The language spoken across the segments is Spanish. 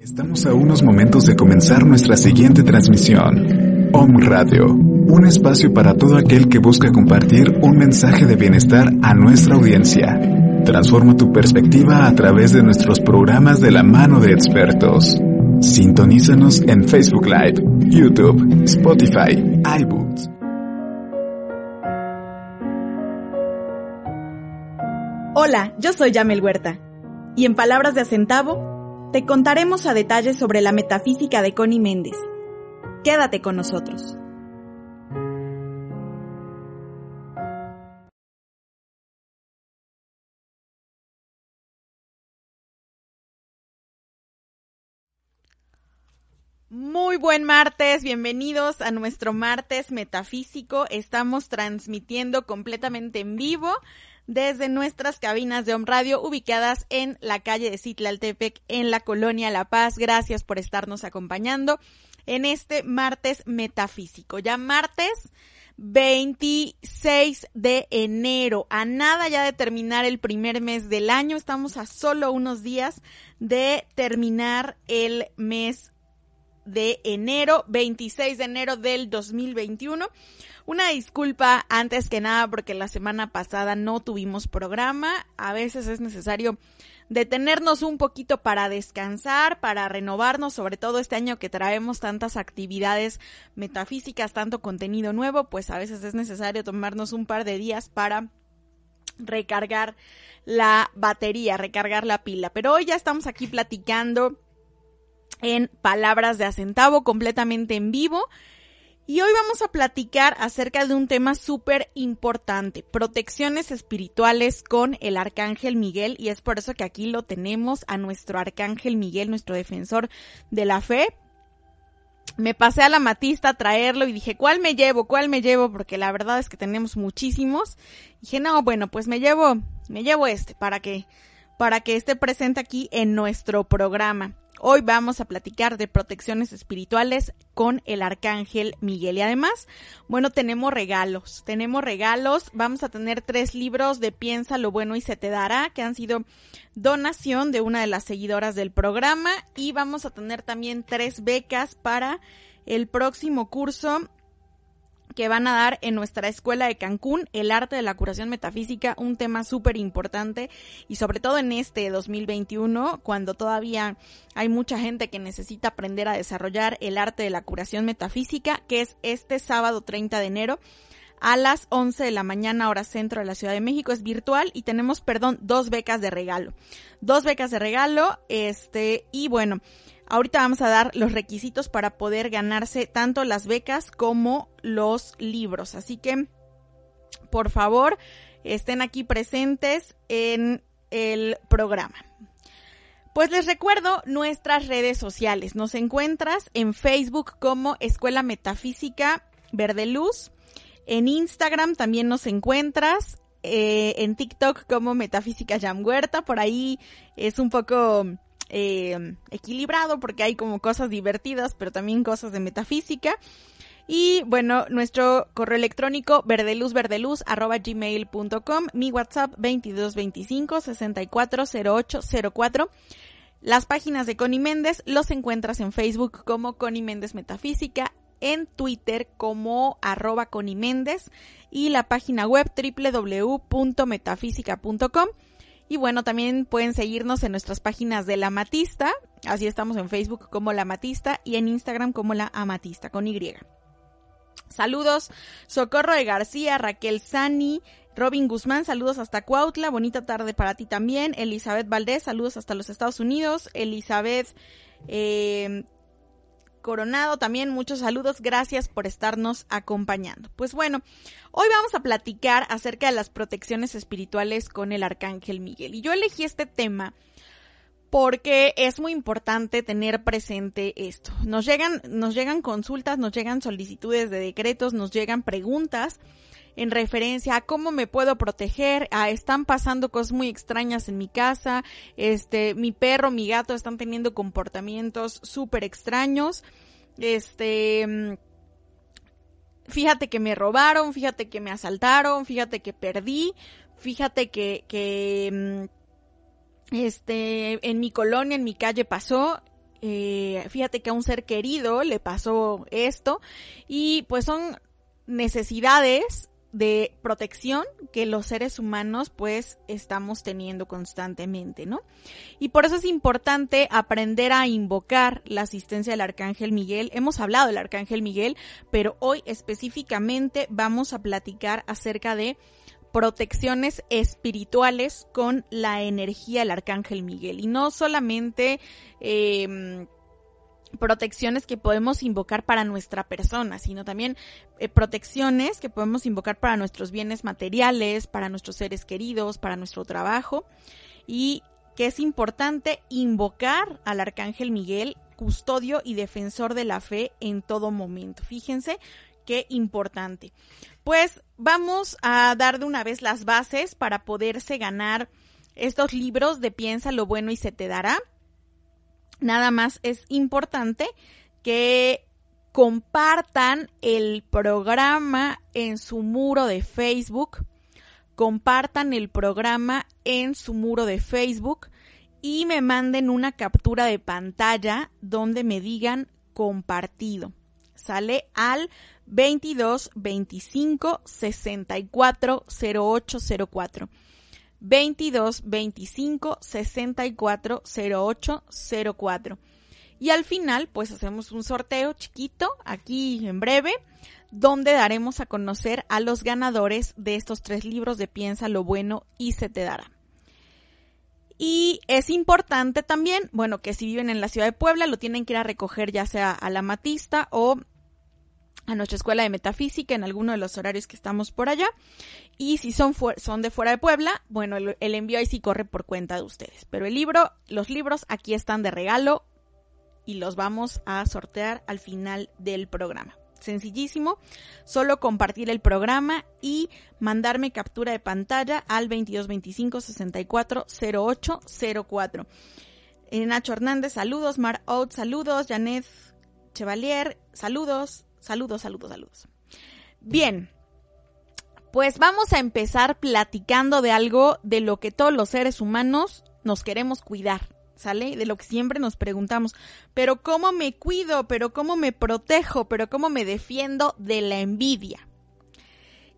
Estamos a unos momentos de comenzar nuestra siguiente transmisión. Om Radio, un espacio para todo aquel que busca compartir un mensaje de bienestar a nuestra audiencia. Transforma tu perspectiva a través de nuestros programas de la mano de expertos. Sintonízanos en Facebook Live, YouTube, Spotify, iBooks. Hola, yo soy Yamel Huerta. Y en palabras de Acentavo, te contaremos a detalle sobre la metafísica de Connie Méndez. Quédate con nosotros. Muy buen martes, bienvenidos a nuestro martes metafísico. Estamos transmitiendo completamente en vivo desde nuestras cabinas de Home Radio ubicadas en la calle de Citlaltepec en la colonia La Paz. Gracias por estarnos acompañando en este martes metafísico. Ya martes 26 de enero, a nada ya de terminar el primer mes del año, estamos a solo unos días de terminar el mes de enero, 26 de enero del 2021. Una disculpa antes que nada porque la semana pasada no tuvimos programa. A veces es necesario detenernos un poquito para descansar, para renovarnos, sobre todo este año que traemos tantas actividades metafísicas, tanto contenido nuevo, pues a veces es necesario tomarnos un par de días para recargar la batería, recargar la pila. Pero hoy ya estamos aquí platicando en palabras de acentavo completamente en vivo. Y hoy vamos a platicar acerca de un tema súper importante, protecciones espirituales con el Arcángel Miguel, y es por eso que aquí lo tenemos a nuestro Arcángel Miguel, nuestro defensor de la fe. Me pasé a la matista a traerlo y dije, ¿cuál me llevo? ¿Cuál me llevo? Porque la verdad es que tenemos muchísimos. dije, no, bueno, pues me llevo, me llevo este para que, para que esté presente aquí en nuestro programa. Hoy vamos a platicar de protecciones espirituales con el arcángel Miguel. Y además, bueno, tenemos regalos. Tenemos regalos. Vamos a tener tres libros de Piensa lo bueno y se te dará, que han sido donación de una de las seguidoras del programa. Y vamos a tener también tres becas para el próximo curso que van a dar en nuestra escuela de Cancún, el arte de la curación metafísica, un tema súper importante y sobre todo en este 2021, cuando todavía hay mucha gente que necesita aprender a desarrollar el arte de la curación metafísica, que es este sábado 30 de enero a las 11 de la mañana hora centro de la Ciudad de México. Es virtual y tenemos, perdón, dos becas de regalo. Dos becas de regalo, este, y bueno, Ahorita vamos a dar los requisitos para poder ganarse tanto las becas como los libros. Así que, por favor, estén aquí presentes en el programa. Pues les recuerdo nuestras redes sociales. Nos encuentras en Facebook como Escuela Metafísica Verde Luz. En Instagram también nos encuentras. Eh, en TikTok como Metafísica Jam Huerta. Por ahí es un poco eh, equilibrado porque hay como cosas divertidas, pero también cosas de metafísica. Y bueno, nuestro correo electrónico verdeluzverdeluz arroba mi WhatsApp 2225 640804. Las páginas de Connie Méndez los encuentras en Facebook como Connie Méndez Metafísica, en Twitter como arroba Connie Méndez y la página web www.metafísica.com. Y bueno, también pueden seguirnos en nuestras páginas de La Matista. Así estamos en Facebook como La Matista y en Instagram como La Amatista con Y. Saludos, Socorro de García, Raquel Sani, Robin Guzmán, saludos hasta Cuautla, bonita tarde para ti también. Elizabeth Valdés, saludos hasta los Estados Unidos. Elizabeth eh, Coronado, también muchos saludos, gracias por estarnos acompañando. Pues bueno, hoy vamos a platicar acerca de las protecciones espirituales con el Arcángel Miguel. Y yo elegí este tema porque es muy importante tener presente esto. Nos llegan, nos llegan consultas, nos llegan solicitudes de decretos, nos llegan preguntas en referencia a cómo me puedo proteger, a están pasando cosas muy extrañas en mi casa, este, mi perro, mi gato están teniendo comportamientos súper extraños, este, mm, fíjate que me robaron, fíjate que me asaltaron, fíjate que perdí, fíjate que, que, mm, este, en mi colonia, en mi calle pasó, eh, fíjate que a un ser querido le pasó esto y pues son necesidades de protección que los seres humanos pues estamos teniendo constantemente, ¿no? Y por eso es importante aprender a invocar la asistencia del Arcángel Miguel. Hemos hablado del Arcángel Miguel, pero hoy específicamente vamos a platicar acerca de protecciones espirituales con la energía del Arcángel Miguel. Y no solamente eh, protecciones que podemos invocar para nuestra persona, sino también eh, protecciones que podemos invocar para nuestros bienes materiales, para nuestros seres queridos, para nuestro trabajo y que es importante invocar al arcángel Miguel, custodio y defensor de la fe en todo momento. Fíjense qué importante. Pues vamos a dar de una vez las bases para poderse ganar estos libros de Piensa lo bueno y se te dará nada más es importante que compartan el programa en su muro de Facebook, compartan el programa en su muro de Facebook y me manden una captura de pantalla donde me digan compartido. Sale al 22 25 64 0804. 22 25 64 08 04. Y al final, pues hacemos un sorteo chiquito aquí en breve, donde daremos a conocer a los ganadores de estos tres libros de Piensa lo bueno y se te dará. Y es importante también, bueno, que si viven en la ciudad de Puebla, lo tienen que ir a recoger ya sea a la Matista o a nuestra escuela de metafísica en alguno de los horarios que estamos por allá. Y si son, son de fuera de Puebla, bueno, el, envío ahí sí corre por cuenta de ustedes. Pero el libro, los libros aquí están de regalo y los vamos a sortear al final del programa. Sencillísimo, solo compartir el programa y mandarme captura de pantalla al 2225 64 08 04. Nacho Hernández, saludos. Mar Out, saludos. Janet Chevalier, saludos. Saludos, saludos, saludos. Bien, pues vamos a empezar platicando de algo de lo que todos los seres humanos nos queremos cuidar, ¿sale? De lo que siempre nos preguntamos, pero ¿cómo me cuido? ¿Pero cómo me protejo? ¿Pero cómo me defiendo de la envidia?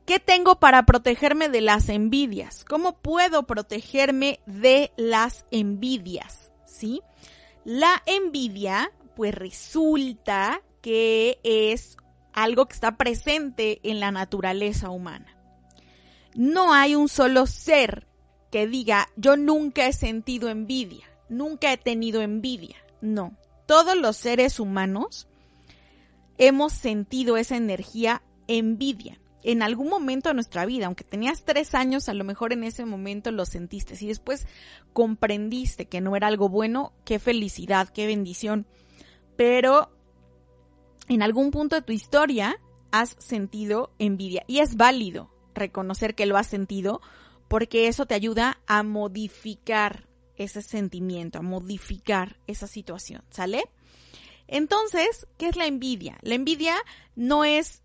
¿Qué tengo para protegerme de las envidias? ¿Cómo puedo protegerme de las envidias? ¿Sí? La envidia, pues resulta que es algo que está presente en la naturaleza humana. No hay un solo ser que diga, yo nunca he sentido envidia, nunca he tenido envidia. No, todos los seres humanos hemos sentido esa energía envidia en algún momento de nuestra vida, aunque tenías tres años, a lo mejor en ese momento lo sentiste y después comprendiste que no era algo bueno, qué felicidad, qué bendición. Pero en algún punto de tu historia has sentido envidia y es válido reconocer que lo has sentido porque eso te ayuda a modificar ese sentimiento, a modificar esa situación, ¿sale? Entonces, ¿qué es la envidia? La envidia no es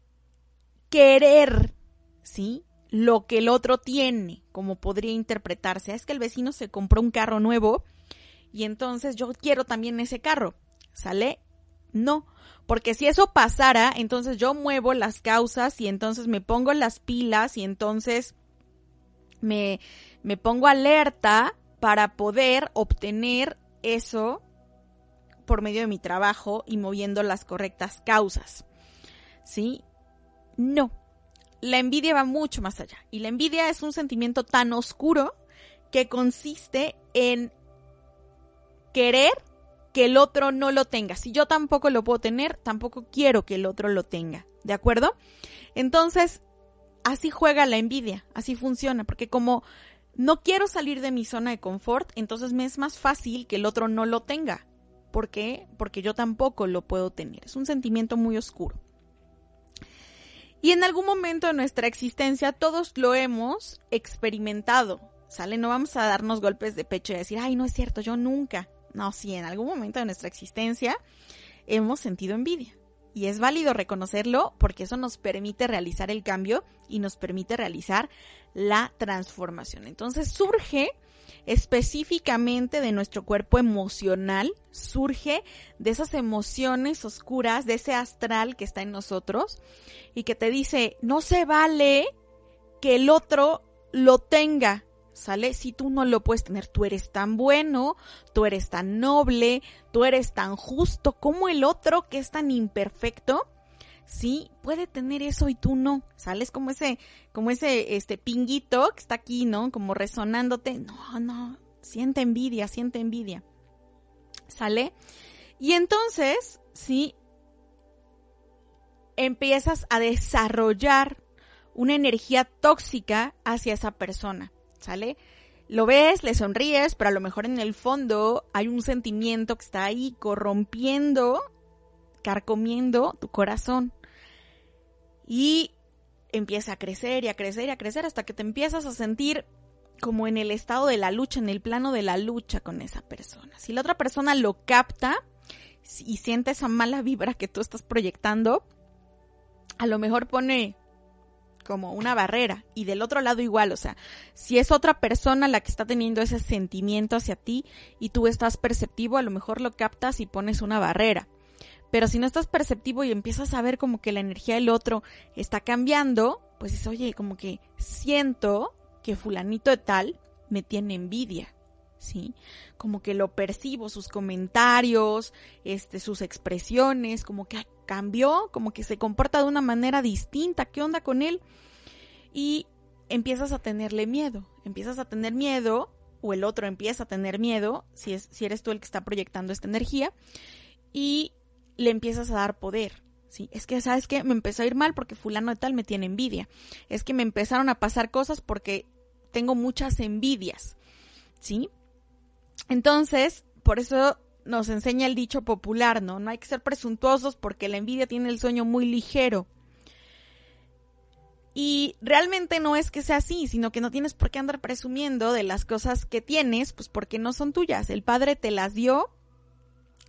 querer, ¿sí? Lo que el otro tiene, como podría interpretarse. Es que el vecino se compró un carro nuevo y entonces yo quiero también ese carro, ¿sale? No, porque si eso pasara, entonces yo muevo las causas y entonces me pongo las pilas y entonces me, me pongo alerta para poder obtener eso por medio de mi trabajo y moviendo las correctas causas. ¿Sí? No. La envidia va mucho más allá. Y la envidia es un sentimiento tan oscuro que consiste en querer que el otro no lo tenga. Si yo tampoco lo puedo tener, tampoco quiero que el otro lo tenga. ¿De acuerdo? Entonces, así juega la envidia, así funciona, porque como no quiero salir de mi zona de confort, entonces me es más fácil que el otro no lo tenga. ¿Por qué? Porque yo tampoco lo puedo tener. Es un sentimiento muy oscuro. Y en algún momento de nuestra existencia todos lo hemos experimentado, ¿sale? No vamos a darnos golpes de pecho y decir, ay, no es cierto, yo nunca. No, sí, en algún momento de nuestra existencia hemos sentido envidia. Y es válido reconocerlo porque eso nos permite realizar el cambio y nos permite realizar la transformación. Entonces surge específicamente de nuestro cuerpo emocional, surge de esas emociones oscuras, de ese astral que está en nosotros y que te dice, no se vale que el otro lo tenga, ¿sale? Si tú no lo puedes tener, tú eres tan bueno, tú eres tan noble, tú eres tan justo como el otro que es tan imperfecto. Sí, puede tener eso y tú no. ¿Sales como ese, como ese, este pinguito que está aquí, ¿no? Como resonándote. No, no, siente envidia, siente envidia. ¿Sale? Y entonces, sí, empiezas a desarrollar una energía tóxica hacia esa persona. ¿Sale? Lo ves, le sonríes, pero a lo mejor en el fondo hay un sentimiento que está ahí corrompiendo, carcomiendo tu corazón. Y empieza a crecer y a crecer y a crecer hasta que te empiezas a sentir como en el estado de la lucha, en el plano de la lucha con esa persona. Si la otra persona lo capta y siente esa mala vibra que tú estás proyectando, a lo mejor pone como una barrera y del otro lado igual, o sea, si es otra persona la que está teniendo ese sentimiento hacia ti y tú estás perceptivo, a lo mejor lo captas y pones una barrera. Pero si no estás perceptivo y empiezas a ver como que la energía del otro está cambiando, pues es, oye, como que siento que fulanito de tal me tiene envidia. ¿Sí? Como que lo percibo, sus comentarios, este, sus expresiones, como que cambió, como que se comporta de una manera distinta, ¿qué onda con él? Y empiezas a tenerle miedo, empiezas a tener miedo, o el otro empieza a tener miedo, si, es, si eres tú el que está proyectando esta energía, y le empiezas a dar poder. Sí, es que, ¿sabes qué? Me empezó a ir mal porque fulano de tal me tiene envidia. Es que me empezaron a pasar cosas porque tengo muchas envidias. ¿Sí? Entonces, por eso nos enseña el dicho popular, ¿no? No hay que ser presuntuosos porque la envidia tiene el sueño muy ligero. Y realmente no es que sea así, sino que no tienes por qué andar presumiendo de las cosas que tienes, pues porque no son tuyas. El Padre te las dio,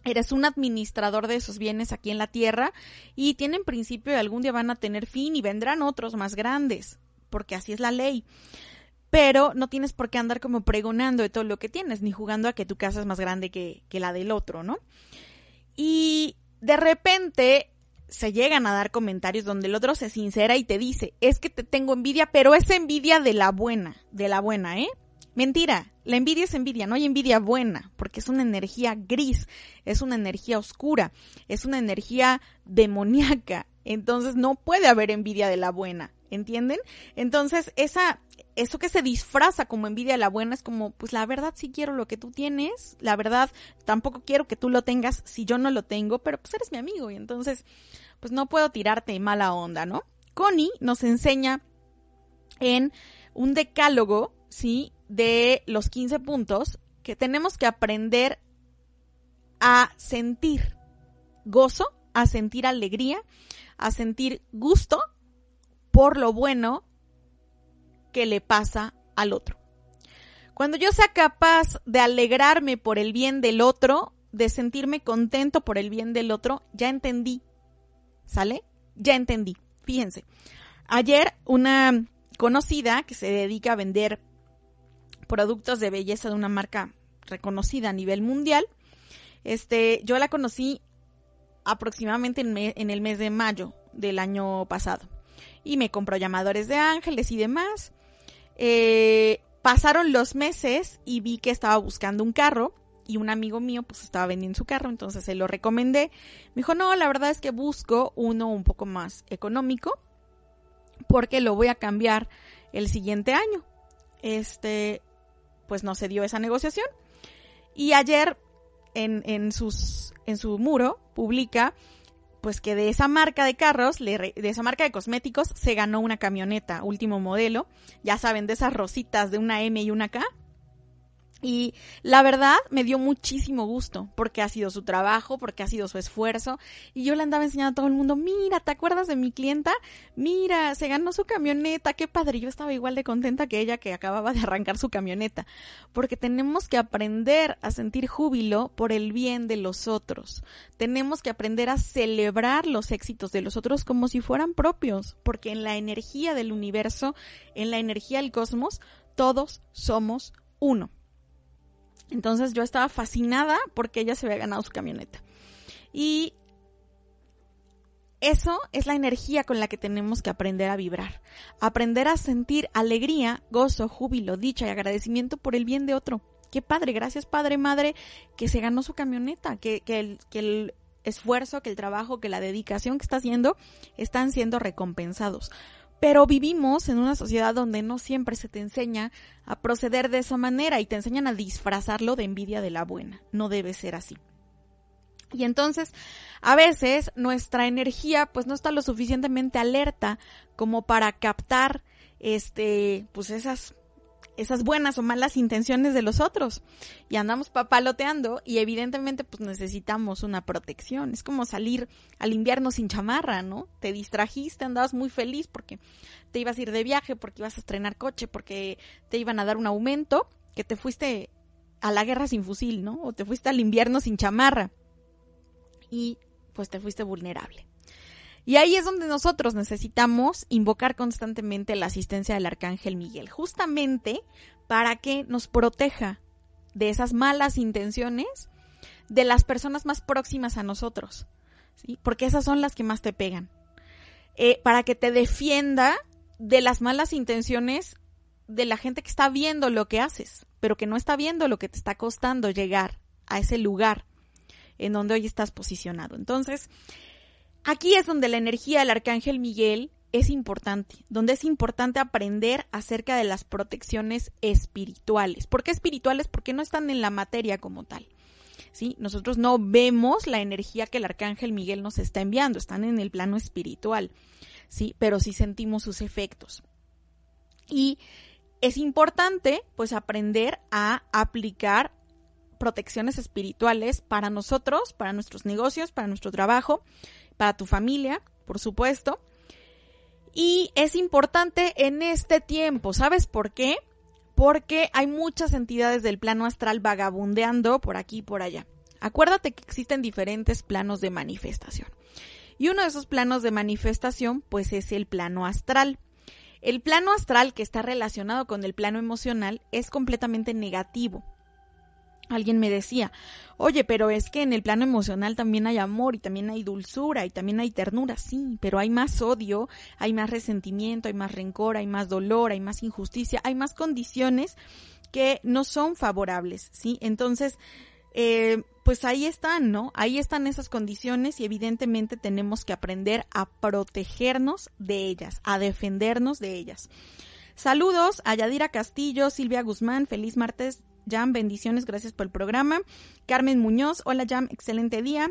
eres un administrador de esos bienes aquí en la tierra y tienen principio y algún día van a tener fin y vendrán otros más grandes, porque así es la ley pero no tienes por qué andar como pregonando de todo lo que tienes, ni jugando a que tu casa es más grande que, la del otro, ¿no? Y de repente se llegan a dar comentarios donde el otro se sincera y te dice, es que te tengo envidia, pero es envidia de la buena, de la buena, ¿eh? Mentira, la envidia es envidia, no hay envidia buena, porque es una energía gris, es una energía oscura, es una energía demoníaca, entonces no puede haber envidia de la buena, ¿entienden? Entonces esa eso que se disfraza como envidia a la buena es como, pues la verdad sí quiero lo que tú tienes, la verdad tampoco quiero que tú lo tengas si yo no lo tengo, pero pues eres mi amigo y entonces pues no puedo tirarte mala onda, ¿no? Connie nos enseña en un decálogo, ¿sí? De los 15 puntos que tenemos que aprender a sentir gozo, a sentir alegría, a sentir gusto por lo bueno que le pasa al otro. Cuando yo sea capaz de alegrarme por el bien del otro, de sentirme contento por el bien del otro, ya entendí. ¿Sale? Ya entendí. Fíjense. Ayer una conocida que se dedica a vender productos de belleza de una marca reconocida a nivel mundial, este, yo la conocí aproximadamente en, en el mes de mayo del año pasado. Y me compró llamadores de ángeles y demás. Eh, pasaron los meses y vi que estaba buscando un carro y un amigo mío pues estaba vendiendo su carro, entonces se lo recomendé. Me dijo, no, la verdad es que busco uno un poco más económico porque lo voy a cambiar el siguiente año. Este, pues no se dio esa negociación. Y ayer en, en, sus, en su muro, publica pues que de esa marca de carros, de esa marca de cosméticos, se ganó una camioneta, último modelo. Ya saben, de esas rositas de una M y una K. Y la verdad me dio muchísimo gusto porque ha sido su trabajo, porque ha sido su esfuerzo. Y yo le andaba enseñando a todo el mundo, mira, ¿te acuerdas de mi clienta? Mira, se ganó su camioneta, qué padre. Yo estaba igual de contenta que ella que acababa de arrancar su camioneta. Porque tenemos que aprender a sentir júbilo por el bien de los otros. Tenemos que aprender a celebrar los éxitos de los otros como si fueran propios. Porque en la energía del universo, en la energía del cosmos, todos somos uno. Entonces yo estaba fascinada porque ella se había ganado su camioneta. Y eso es la energía con la que tenemos que aprender a vibrar. Aprender a sentir alegría, gozo, júbilo, dicha y agradecimiento por el bien de otro. Qué padre, gracias padre, madre, que se ganó su camioneta, que, que, el, que el esfuerzo, que el trabajo, que la dedicación que está haciendo están siendo recompensados. Pero vivimos en una sociedad donde no siempre se te enseña a proceder de esa manera y te enseñan a disfrazarlo de envidia de la buena. No debe ser así. Y entonces, a veces nuestra energía pues no está lo suficientemente alerta como para captar este pues esas esas buenas o malas intenciones de los otros. Y andamos papaloteando y evidentemente pues necesitamos una protección. Es como salir al invierno sin chamarra, ¿no? Te distrajiste, andabas muy feliz porque te ibas a ir de viaje, porque ibas a estrenar coche, porque te iban a dar un aumento, que te fuiste a la guerra sin fusil, ¿no? O te fuiste al invierno sin chamarra. Y pues te fuiste vulnerable. Y ahí es donde nosotros necesitamos invocar constantemente la asistencia del arcángel Miguel, justamente para que nos proteja de esas malas intenciones de las personas más próximas a nosotros, porque esas son las que más te pegan. Eh, para que te defienda de las malas intenciones de la gente que está viendo lo que haces, pero que no está viendo lo que te está costando llegar a ese lugar en donde hoy estás posicionado. Entonces, Aquí es donde la energía del arcángel Miguel es importante, donde es importante aprender acerca de las protecciones espirituales. ¿Por qué espirituales? Porque no están en la materia como tal. ¿Sí? Nosotros no vemos la energía que el arcángel Miguel nos está enviando, están en el plano espiritual, ¿sí? Pero sí sentimos sus efectos. Y es importante, pues, aprender a aplicar protecciones espirituales para nosotros, para nuestros negocios, para nuestro trabajo, para tu familia, por supuesto. Y es importante en este tiempo, ¿sabes por qué? Porque hay muchas entidades del plano astral vagabundeando por aquí y por allá. Acuérdate que existen diferentes planos de manifestación. Y uno de esos planos de manifestación, pues es el plano astral. El plano astral que está relacionado con el plano emocional es completamente negativo. Alguien me decía, oye, pero es que en el plano emocional también hay amor y también hay dulzura y también hay ternura, sí, pero hay más odio, hay más resentimiento, hay más rencor, hay más dolor, hay más injusticia, hay más condiciones que no son favorables, ¿sí? Entonces, eh, pues ahí están, ¿no? Ahí están esas condiciones y evidentemente tenemos que aprender a protegernos de ellas, a defendernos de ellas. Saludos a Yadira Castillo, Silvia Guzmán, feliz martes Jam, bendiciones, gracias por el programa. Carmen Muñoz, hola Jam, excelente día.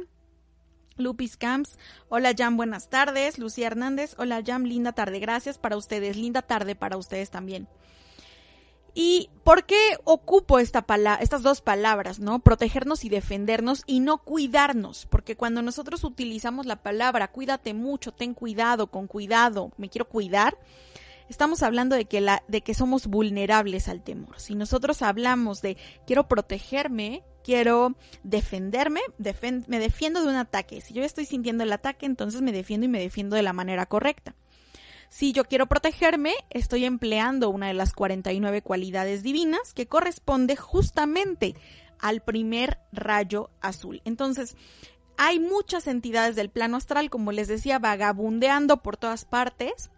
Lupis Camps, hola Jam, buenas tardes. Lucía Hernández, hola Jam, linda tarde, gracias para ustedes, linda tarde para ustedes también. ¿Y por qué ocupo esta estas dos palabras, no? Protegernos y defendernos y no cuidarnos, porque cuando nosotros utilizamos la palabra cuídate mucho, ten cuidado, con cuidado, me quiero cuidar, estamos hablando de que, la, de que somos vulnerables al temor. Si nosotros hablamos de quiero protegerme, quiero defenderme, me defiendo de un ataque. Si yo estoy sintiendo el ataque, entonces me defiendo y me defiendo de la manera correcta. Si yo quiero protegerme, estoy empleando una de las 49 cualidades divinas que corresponde justamente al primer rayo azul. Entonces, hay muchas entidades del plano astral, como les decía, vagabundeando por todas partes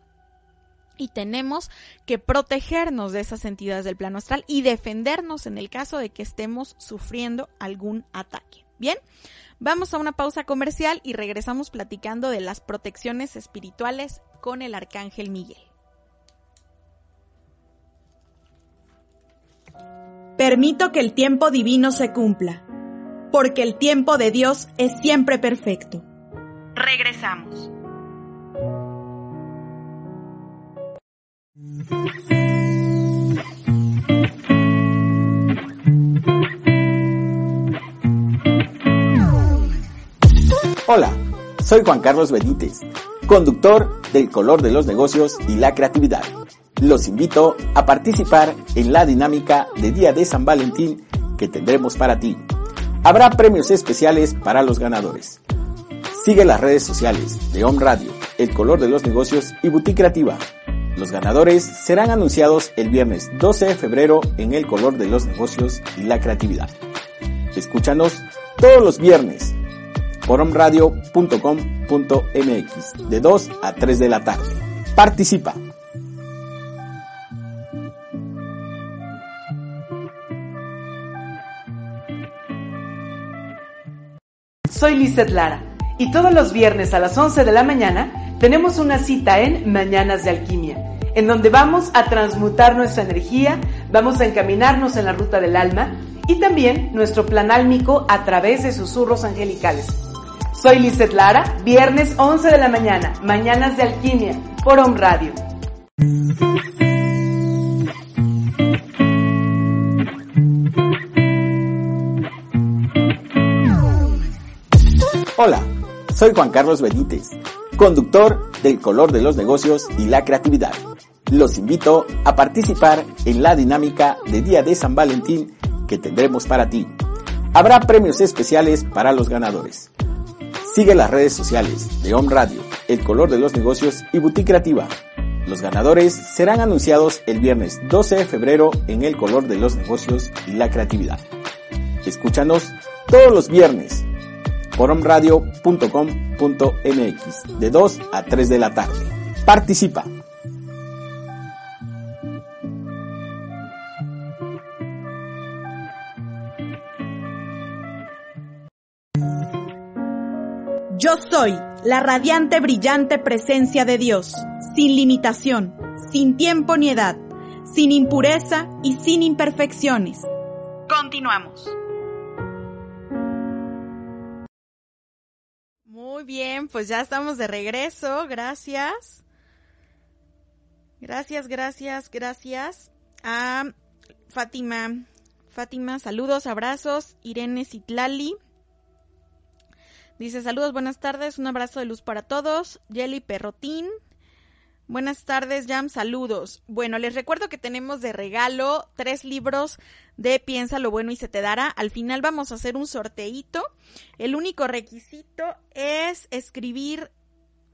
y tenemos que protegernos de esas entidades del plano astral y defendernos en el caso de que estemos sufriendo algún ataque. Bien, vamos a una pausa comercial y regresamos platicando de las protecciones espirituales con el arcángel Miguel. Permito que el tiempo divino se cumpla. porque el tiempo de Dios es siempre perfecto. Regresamos. Hola, soy Juan Carlos Benítez, conductor del color de los negocios y la creatividad. Los invito a participar en la dinámica de Día de San Valentín que tendremos para ti. Habrá premios especiales para los ganadores. Sigue las redes sociales de Home Radio, El Color de los Negocios y Boutique Creativa. Los ganadores serán anunciados el viernes 12 de febrero en El Color de los Negocios y la Creatividad. Escúchanos todos los viernes por omradio.com.mx de 2 a 3 de la tarde. Participa. Soy Lizeth Lara y todos los viernes a las 11 de la mañana tenemos una cita en Mañanas de Alquimia, en donde vamos a transmutar nuestra energía, vamos a encaminarnos en la ruta del alma y también nuestro plan álmico a través de susurros angelicales. Soy Lizeth Lara, viernes 11 de la mañana, Mañanas de Alquimia, por Home Radio. Hola, soy Juan Carlos Benítez, conductor del color de los negocios y la creatividad. Los invito a participar en la dinámica de Día de San Valentín que tendremos para ti. Habrá premios especiales para los ganadores. Sigue las redes sociales de Home Radio, El Color de los Negocios y Boutique Creativa. Los ganadores serán anunciados el viernes 12 de febrero en El Color de los Negocios y la Creatividad. Escúchanos todos los viernes por omradio.com.mx de 2 a 3 de la tarde. Participa. Yo soy la radiante, brillante presencia de Dios, sin limitación, sin tiempo ni edad, sin impureza y sin imperfecciones. Continuamos. Muy bien, pues ya estamos de regreso. Gracias. Gracias, gracias, gracias a Fátima. Fátima, saludos, abrazos. Irene Citlali. Dice saludos, buenas tardes, un abrazo de luz para todos. Jelly Perrotín. Buenas tardes, Jam, saludos. Bueno, les recuerdo que tenemos de regalo tres libros de Piensa lo bueno y se te dará. Al final vamos a hacer un sorteito. El único requisito es escribir,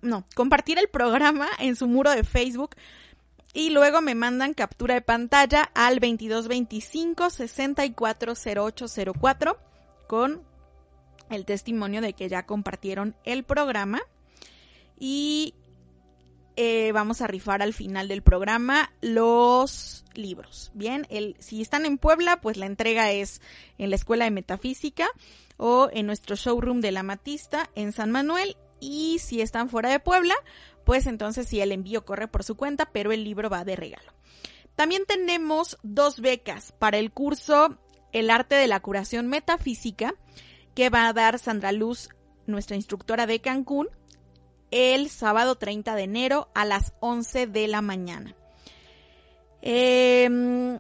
no, compartir el programa en su muro de Facebook y luego me mandan captura de pantalla al 2225 640804 con el testimonio de que ya compartieron el programa. Y eh, vamos a rifar al final del programa los libros. Bien, el, si están en Puebla, pues la entrega es en la Escuela de Metafísica o en nuestro showroom de la Matista en San Manuel. Y si están fuera de Puebla, pues entonces sí el envío corre por su cuenta, pero el libro va de regalo. También tenemos dos becas para el curso El arte de la curación metafísica que va a dar Sandra Luz, nuestra instructora de Cancún, el sábado 30 de enero a las 11 de la mañana. Em,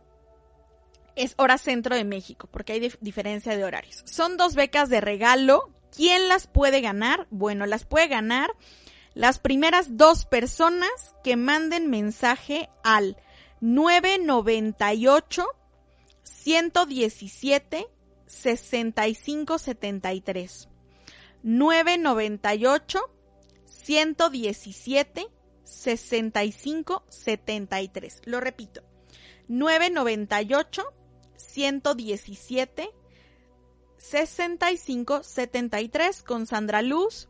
es hora centro de México, porque hay diferencia de horarios. Son dos becas de regalo. ¿Quién las puede ganar? Bueno, las puede ganar las primeras dos personas que manden mensaje al 998 117 6573 998 117 6573. Lo repito. 998 117 6573 con Sandra Luz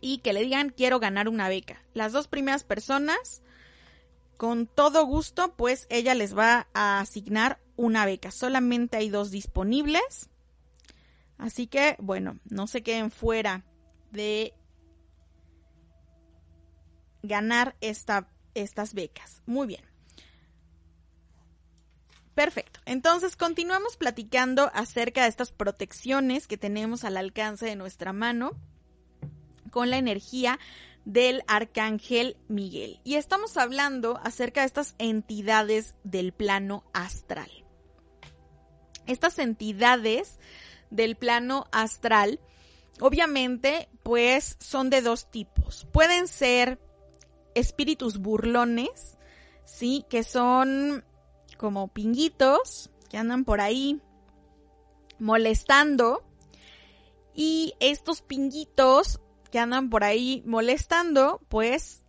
y que le digan quiero ganar una beca. Las dos primeras personas con todo gusto, pues ella les va a asignar una beca. Solamente hay dos disponibles. Así que, bueno, no se queden fuera de ganar esta, estas becas. Muy bien. Perfecto. Entonces continuamos platicando acerca de estas protecciones que tenemos al alcance de nuestra mano con la energía del arcángel Miguel. Y estamos hablando acerca de estas entidades del plano astral. Estas entidades del plano astral, obviamente, pues son de dos tipos. Pueden ser espíritus burlones, ¿sí? Que son como pinguitos que andan por ahí molestando. Y estos pinguitos que andan por ahí molestando, pues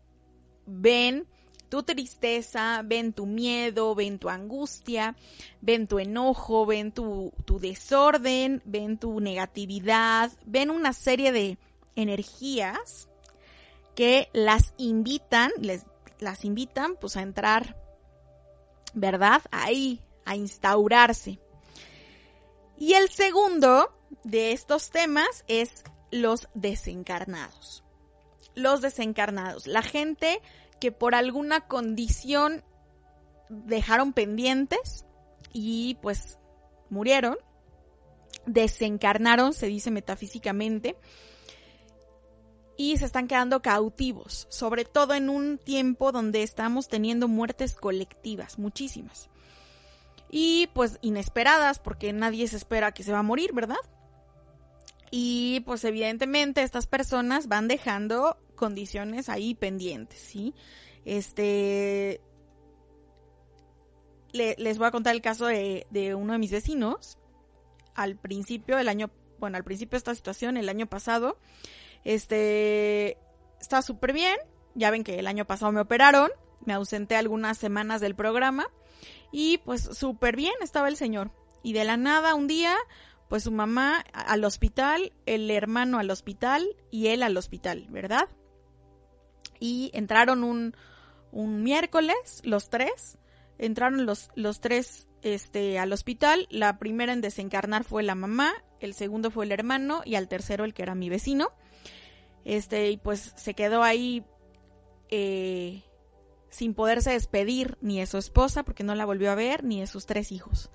ven tu tristeza, ven tu miedo, ven tu angustia, ven tu enojo, ven tu, desorden, ven tu negatividad, ven una serie de energías que las invitan, les, las invitan pues a entrar, ¿verdad? Ahí, a instaurarse. Y el segundo de estos temas es los desencarnados. Los desencarnados, la gente que por alguna condición dejaron pendientes y pues murieron, desencarnaron, se dice metafísicamente, y se están quedando cautivos, sobre todo en un tiempo donde estamos teniendo muertes colectivas, muchísimas. Y pues inesperadas, porque nadie se espera que se va a morir, ¿verdad? Y pues evidentemente estas personas van dejando condiciones ahí pendientes, ¿sí? Este... les voy a contar el caso de, de uno de mis vecinos. Al principio del año, bueno, al principio de esta situación, el año pasado, este, estaba súper bien. Ya ven que el año pasado me operaron, me ausenté algunas semanas del programa y pues súper bien estaba el señor. Y de la nada un día pues su mamá al hospital, el hermano al hospital y él al hospital, ¿verdad? Y entraron un, un miércoles, los tres, entraron los, los tres este, al hospital. La primera en desencarnar fue la mamá, el segundo fue el hermano y al tercero el que era mi vecino. Este, y pues se quedó ahí eh, sin poderse despedir ni de su esposa porque no la volvió a ver, ni de sus tres hijos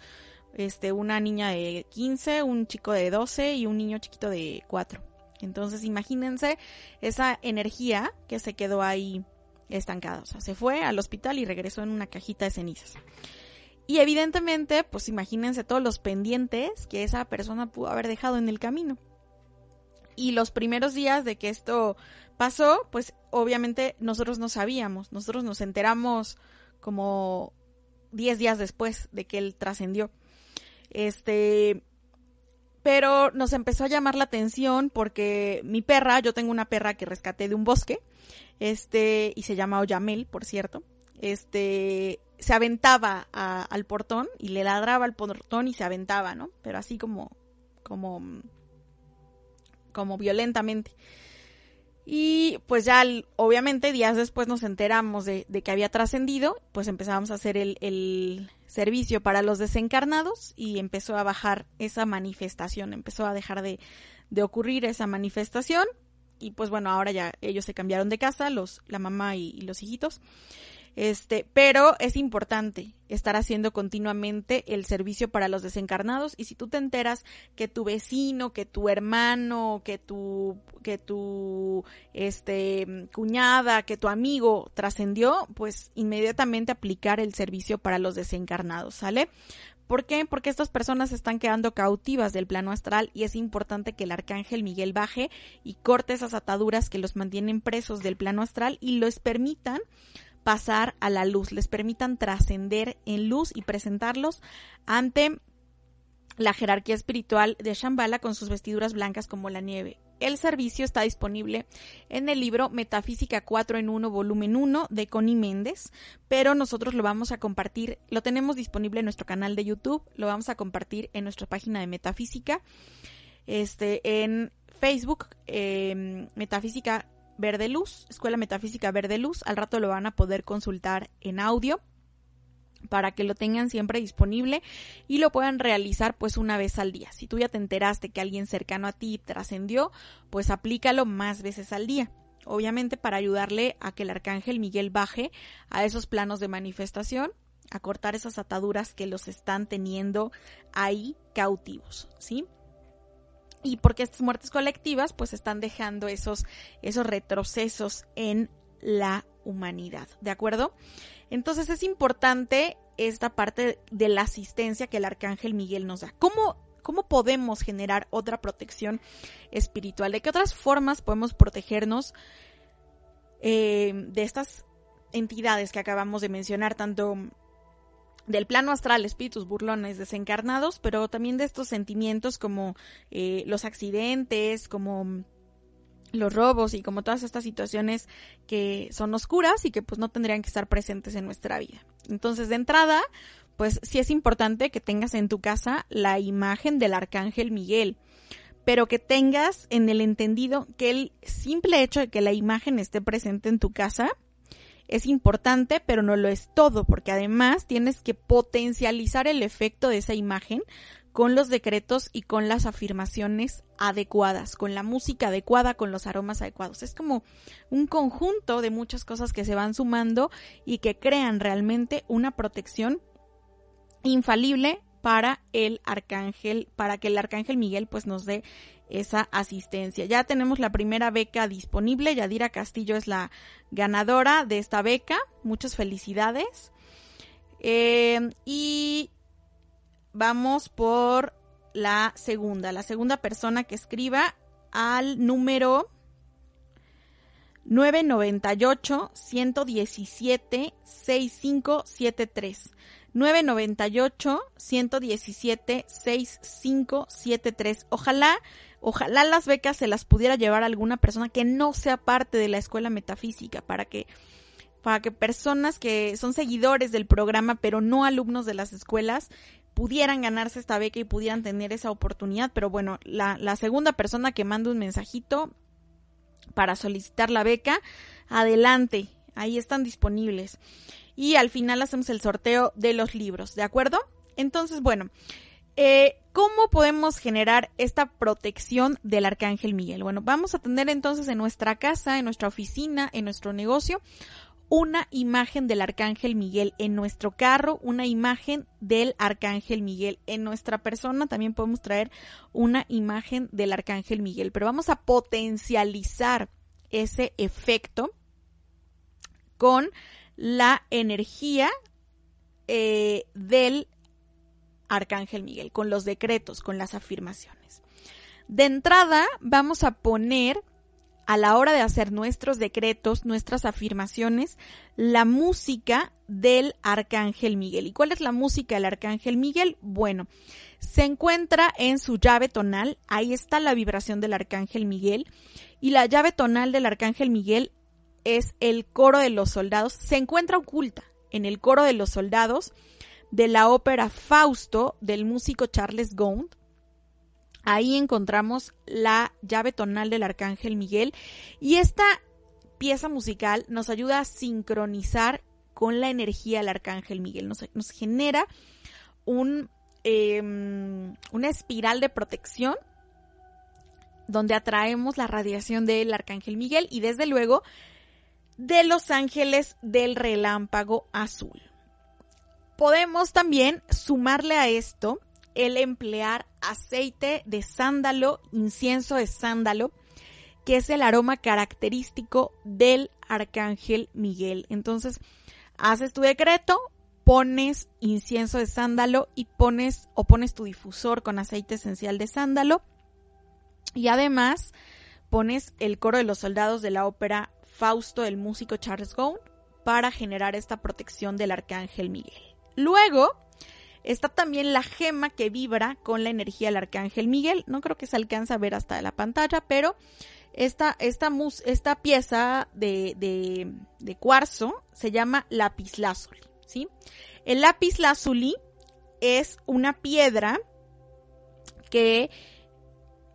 este, una niña de 15, un chico de 12 y un niño chiquito de 4. Entonces imagínense esa energía que se quedó ahí estancada. O sea, se fue al hospital y regresó en una cajita de cenizas. Y evidentemente, pues imagínense todos los pendientes que esa persona pudo haber dejado en el camino. Y los primeros días de que esto pasó, pues obviamente nosotros no sabíamos. Nosotros nos enteramos como 10 días después de que él trascendió. Este, pero nos empezó a llamar la atención porque mi perra, yo tengo una perra que rescaté de un bosque, este, y se llama Oyamel, por cierto, este, se aventaba al portón y le ladraba al portón y se aventaba, ¿no? Pero así como, como, como violentamente. Y pues ya, obviamente, días después nos enteramos de, que había trascendido, pues empezamos a hacer el, servicio para los desencarnados y empezó a bajar esa manifestación, empezó a dejar de, de ocurrir esa manifestación. Y pues bueno, ahora ya ellos se cambiaron de casa, los, la mamá y los hijitos. Este, pero es importante estar haciendo continuamente el servicio para los desencarnados y si tú te enteras que tu vecino, que tu hermano, que tu que tu este cuñada, que tu amigo trascendió, pues inmediatamente aplicar el servicio para los desencarnados, ¿sale? ¿Por qué? Porque estas personas están quedando cautivas del plano astral y es importante que el arcángel Miguel baje y corte esas ataduras que los mantienen presos del plano astral y los permitan pasar a la luz, les permitan trascender en luz y presentarlos ante la jerarquía espiritual de Shambhala con sus vestiduras blancas como la nieve. El servicio está disponible en el libro Metafísica 4 en 1, volumen 1 de Connie Méndez, pero nosotros lo vamos a compartir, lo tenemos disponible en nuestro canal de YouTube, lo vamos a compartir en nuestra página de Metafísica, este, en Facebook, eh, Metafísica Verde Luz, Escuela Metafísica Verde Luz. Al rato lo van a poder consultar en audio para que lo tengan siempre disponible y lo puedan realizar pues una vez al día. Si tú ya te enteraste que alguien cercano a ti trascendió, pues aplícalo más veces al día. Obviamente para ayudarle a que el arcángel Miguel baje a esos planos de manifestación a cortar esas ataduras que los están teniendo ahí cautivos, ¿sí? Y porque estas muertes colectivas pues están dejando esos, esos retrocesos en la humanidad, ¿de acuerdo? Entonces es importante esta parte de la asistencia que el arcángel Miguel nos da. ¿Cómo, cómo podemos generar otra protección espiritual? ¿De qué otras formas podemos protegernos eh, de estas entidades que acabamos de mencionar, tanto del plano astral, espíritus burlones desencarnados, pero también de estos sentimientos como eh, los accidentes, como los robos y como todas estas situaciones que son oscuras y que pues no tendrían que estar presentes en nuestra vida. Entonces, de entrada, pues sí es importante que tengas en tu casa la imagen del arcángel Miguel, pero que tengas en el entendido que el simple hecho de que la imagen esté presente en tu casa es importante, pero no lo es todo, porque además tienes que potencializar el efecto de esa imagen con los decretos y con las afirmaciones adecuadas, con la música adecuada, con los aromas adecuados. Es como un conjunto de muchas cosas que se van sumando y que crean realmente una protección infalible para el arcángel, para que el arcángel Miguel pues nos dé esa asistencia. Ya tenemos la primera beca disponible, Yadira Castillo es la ganadora de esta beca, muchas felicidades. Eh, y vamos por la segunda, la segunda persona que escriba al número 998 117 6573. 998 117 6573. Ojalá, ojalá las becas se las pudiera llevar alguna persona que no sea parte de la escuela metafísica para que para que personas que son seguidores del programa pero no alumnos de las escuelas pudieran ganarse esta beca y pudieran tener esa oportunidad. Pero bueno, la, la segunda persona que manda un mensajito para solicitar la beca, adelante, ahí están disponibles. Y al final hacemos el sorteo de los libros, ¿de acuerdo? Entonces, bueno, eh, ¿cómo podemos generar esta protección del Arcángel Miguel? Bueno, vamos a tener entonces en nuestra casa, en nuestra oficina, en nuestro negocio, una imagen del Arcángel Miguel en nuestro carro, una imagen del Arcángel Miguel en nuestra persona, también podemos traer una imagen del Arcángel Miguel, pero vamos a potencializar ese efecto con la energía eh, del Arcángel Miguel, con los decretos, con las afirmaciones. De entrada, vamos a poner a la hora de hacer nuestros decretos, nuestras afirmaciones, la música del Arcángel Miguel. ¿Y cuál es la música del Arcángel Miguel? Bueno, se encuentra en su llave tonal, ahí está la vibración del Arcángel Miguel, y la llave tonal del Arcángel Miguel es el coro de los soldados, se encuentra oculta en el coro de los soldados de la ópera Fausto del músico Charles Gound, Ahí encontramos la llave tonal del Arcángel Miguel. Y esta pieza musical nos ayuda a sincronizar con la energía del Arcángel Miguel. Nos, genera un, em, una espiral de protección donde atraemos la radiación del Arcángel Miguel y desde luego de los ángeles del relámpago azul. Podemos también sumarle a esto el emplear aceite de sándalo, incienso de sándalo, que es el aroma característico del arcángel Miguel. Entonces, haces tu decreto, pones incienso de sándalo y pones o pones tu difusor con aceite esencial de sándalo y además pones el coro de los soldados de la ópera Fausto del músico Charles Gould para generar esta protección del arcángel Miguel. Luego, Está también la gema que vibra con la energía del arcángel Miguel. No creo que se alcance a ver hasta la pantalla, pero esta, esta, esta pieza de, de, cuarzo se llama lapislázuli, ¿sí? El lapislázuli es una piedra que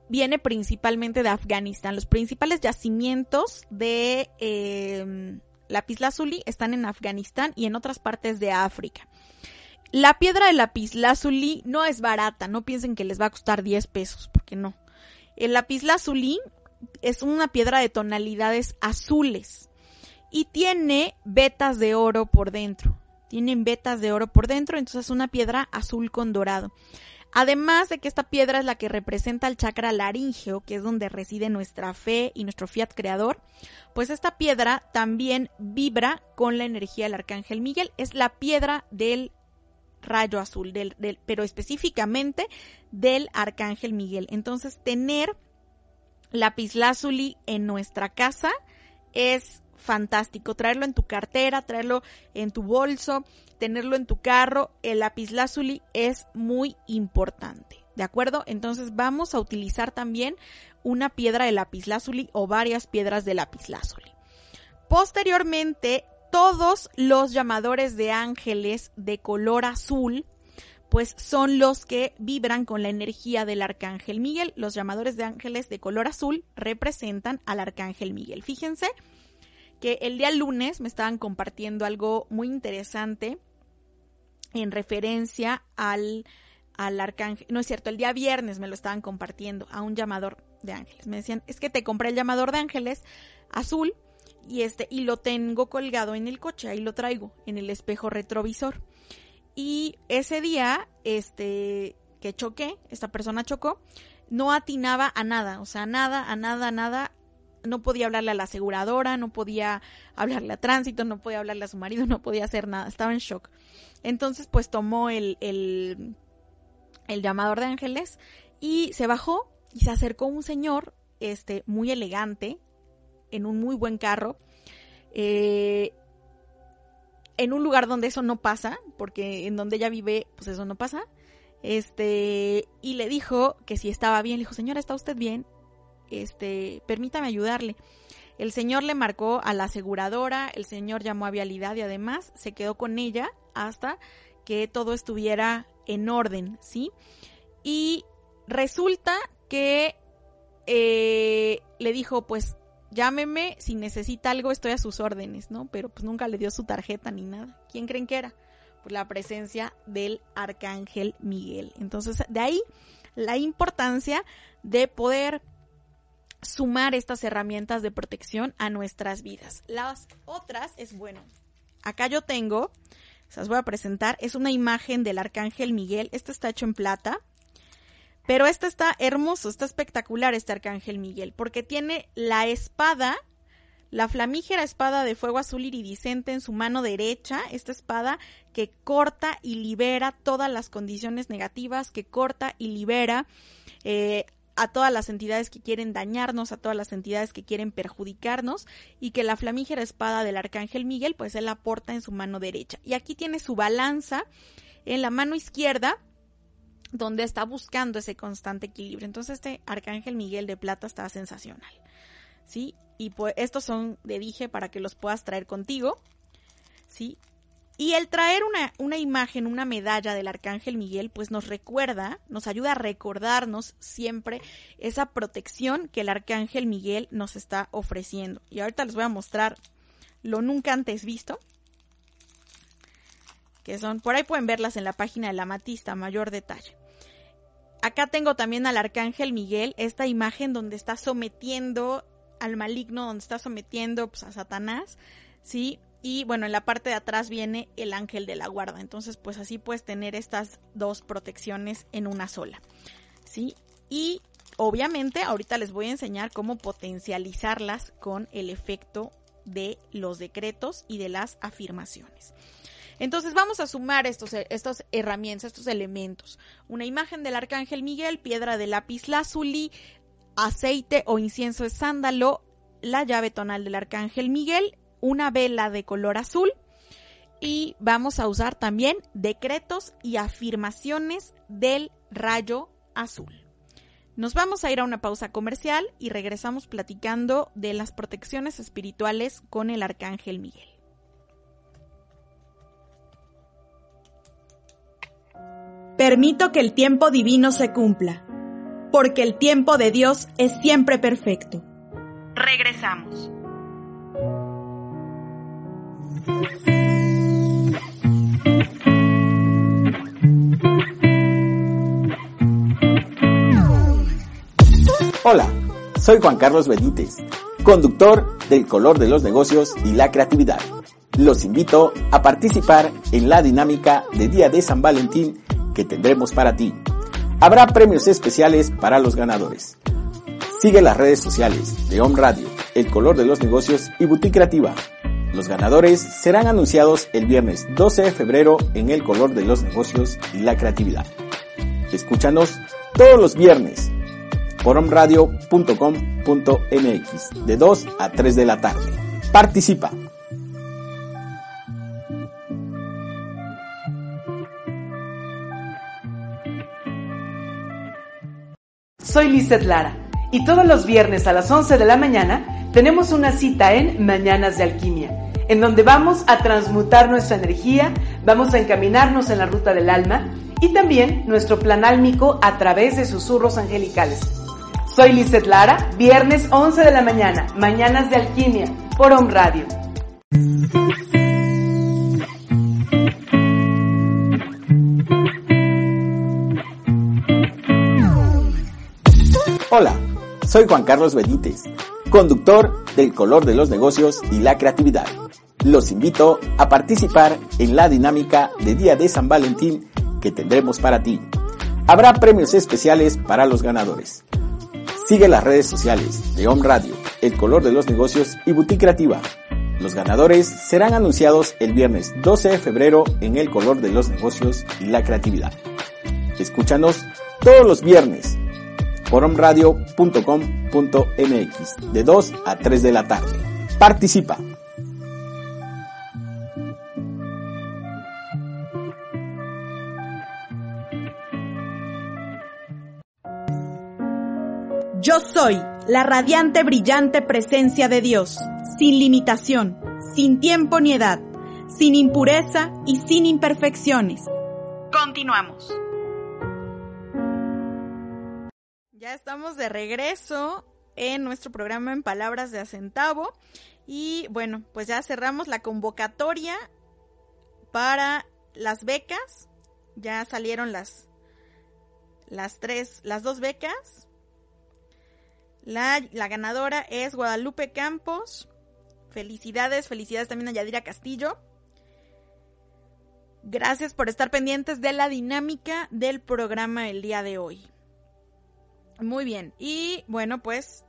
viene principalmente de Afganistán. Los principales yacimientos de eh, lapislázuli están en Afganistán y en otras partes de África. La piedra de lapislázuli no es barata, no piensen que les va a costar 10 pesos, porque no. El lapislázuli es una piedra de tonalidades azules y tiene vetas de oro por dentro. tienen vetas de oro por dentro, entonces es una piedra azul con dorado. Además de que esta piedra es la que representa el chakra laríngeo, que es donde reside nuestra fe y nuestro fiat creador, pues esta piedra también vibra con la energía del arcángel Miguel. Es la piedra del rayo azul, del, pero específicamente del arcángel Miguel. Entonces, tener lapislázuli en nuestra casa es fantástico. Traerlo en tu cartera, traerlo en tu bolso, tenerlo en tu carro, el lapislázuli es muy importante. ¿De acuerdo? Entonces vamos a utilizar también una piedra de lapislázuli o varias piedras de lapislázuli. Posteriormente, todos los llamadores de ángeles de color azul pues son los que vibran con la energía del arcángel Miguel. Los llamadores de ángeles de color azul representan al arcángel Miguel. Fíjense que el día lunes me estaban compartiendo algo muy interesante en referencia al, al arcángel. No es cierto, el día viernes me lo estaban compartiendo a un llamador de ángeles. Me decían, es que te compré el llamador de ángeles azul y este y lo tengo colgado en el coche, ahí lo traigo en el espejo retrovisor. Y ese día, este, que choqué, esta persona chocó, no atinaba a nada, o sea, nada, a nada, a nada. No podía hablarle a la aseguradora, no podía hablarle a tránsito, no podía hablarle a su marido, no podía hacer nada, estaba en shock. Entonces, pues tomó el, el, el llamador de ángeles y se bajó y se acercó un señor, este, muy elegante, en un muy buen carro. Eh, en un lugar donde eso no pasa, porque en donde ella vive, pues eso no pasa. Este, y le dijo que si estaba bien, le dijo, señora, ¿está usted bien? Este, permítame ayudarle. El señor le marcó a la aseguradora, el señor llamó a Vialidad y además se quedó con ella hasta que todo estuviera en orden, ¿sí? Y resulta que eh, le dijo, pues llámeme si necesita algo, estoy a sus órdenes, ¿no? Pero pues nunca le dio su tarjeta ni nada. ¿Quién creen que era? Pues la presencia del arcángel Miguel. Entonces, de ahí la importancia de poder sumar estas herramientas de protección a nuestras vidas. Las otras es, bueno, acá yo tengo, se las voy a presentar, es una imagen del arcángel Miguel. Este está hecho en plata. Pero este está hermoso, está espectacular este arcángel Miguel, porque tiene la espada, la flamígera espada de fuego azul iridiscente en su mano derecha, esta espada que corta y libera todas las condiciones negativas, que corta y libera eh, a todas las entidades que quieren dañarnos, a todas las entidades que quieren perjudicarnos, y que la flamígera espada del arcángel Miguel, pues él la porta en su mano derecha. Y aquí tiene su balanza en la mano izquierda, donde está buscando ese constante equilibrio. Entonces este Arcángel Miguel de Plata está sensacional. ¿Sí? Y pues estos son de dije para que los puedas traer contigo. ¿Sí? Y el traer una, una, imagen, una medalla del Arcángel Miguel, pues nos recuerda, nos ayuda a recordarnos siempre esa protección que el Arcángel Miguel nos está ofreciendo. Y ahorita les voy a mostrar lo nunca antes visto que son, por ahí pueden verlas en la página de la Matista, mayor detalle. Acá tengo también al arcángel Miguel, esta imagen donde está sometiendo al maligno, donde está sometiendo pues, a Satanás, ¿sí? Y bueno, en la parte de atrás viene el ángel de la guarda. Entonces, pues así puedes tener estas dos protecciones en una sola, ¿sí? Y obviamente ahorita les voy a enseñar cómo potencializarlas con el efecto de los decretos y de las afirmaciones. Entonces vamos a sumar estos, estas herramientas, estos elementos. Una imagen del arcángel Miguel, piedra de lápiz lazuli, aceite o incienso de sándalo, la llave tonal del arcángel Miguel, una vela de color azul y vamos a usar también decretos y afirmaciones del rayo azul. Nos vamos a ir a una pausa comercial y regresamos platicando de las protecciones espirituales con el arcángel Miguel. Permito que el tiempo divino se cumpla, porque el tiempo de Dios es siempre perfecto. Regresamos. Hola, soy Juan Carlos Benítez, conductor del color de los negocios y la creatividad Los invito a participar en la dinámica de Día de San Valentín que tendremos para ti. Habrá premios especiales para los ganadores. Sigue las redes sociales de Home Radio, El Color de los Negocios y Boutique Creativa. Los ganadores serán anunciados el viernes 12 de febrero en El Color de los Negocios y la Creatividad. Escúchanos todos los viernes por omradio.com.mx de 2 a 3 de la tarde. Participa. Soy Lizeth Lara y todos los viernes a las 11 de la mañana tenemos una cita en Mañanas de Alquimia, en donde vamos a transmutar nuestra energía, vamos a encaminarnos en la ruta del alma y también nuestro plan álmico a través de susurros angelicales. Soy Lizeth Lara, viernes 11 de la mañana, Mañanas de Alquimia, por Home Radio. Hola, soy Juan Carlos Benítez, conductor del Color de los Negocios y la Creatividad. Los invito a participar en la dinámica de Día de San Valentín que tendremos para ti. Habrá premios especiales para los ganadores. Sigue las redes sociales de Home Radio, El Color de los Negocios y Boutique Creativa. Los ganadores serán anunciados el viernes 12 de febrero en El Color de los Negocios y la Creatividad. Escúchanos todos los viernes por omradio.com.mx de 2 a 3 de la tarde. Participa. Yo soy la radiante, brillante presencia de Dios, sin limitación, sin tiempo ni edad, sin impureza y sin imperfecciones. Continuamos. Ya estamos de regreso en nuestro programa en Palabras de Acentavo. Y bueno, pues ya cerramos la convocatoria para las becas. Ya salieron las, las tres, las dos becas. La, ganadora es Guadalupe Campos. Felicidades, felicidades también a Yadira Castillo. Gracias por estar pendientes de la dinámica del programa el día de hoy. Muy bien. Y bueno, pues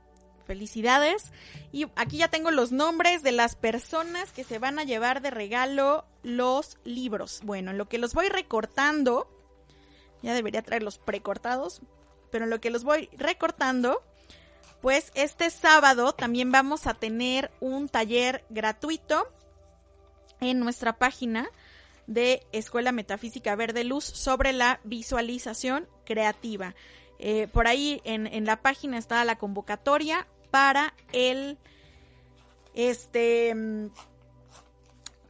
felicidades. Y aquí ya tengo los nombres de las personas que se van a llevar de regalo los libros. Bueno, en lo que los voy recortando, ya debería traer los precortados, pero lo que los voy recortando, pues este sábado también vamos a tener un taller gratuito en nuestra página de Escuela Metafísica Verde Luz sobre la visualización creativa. Eh, por ahí en, en, la página está la convocatoria para el este mm,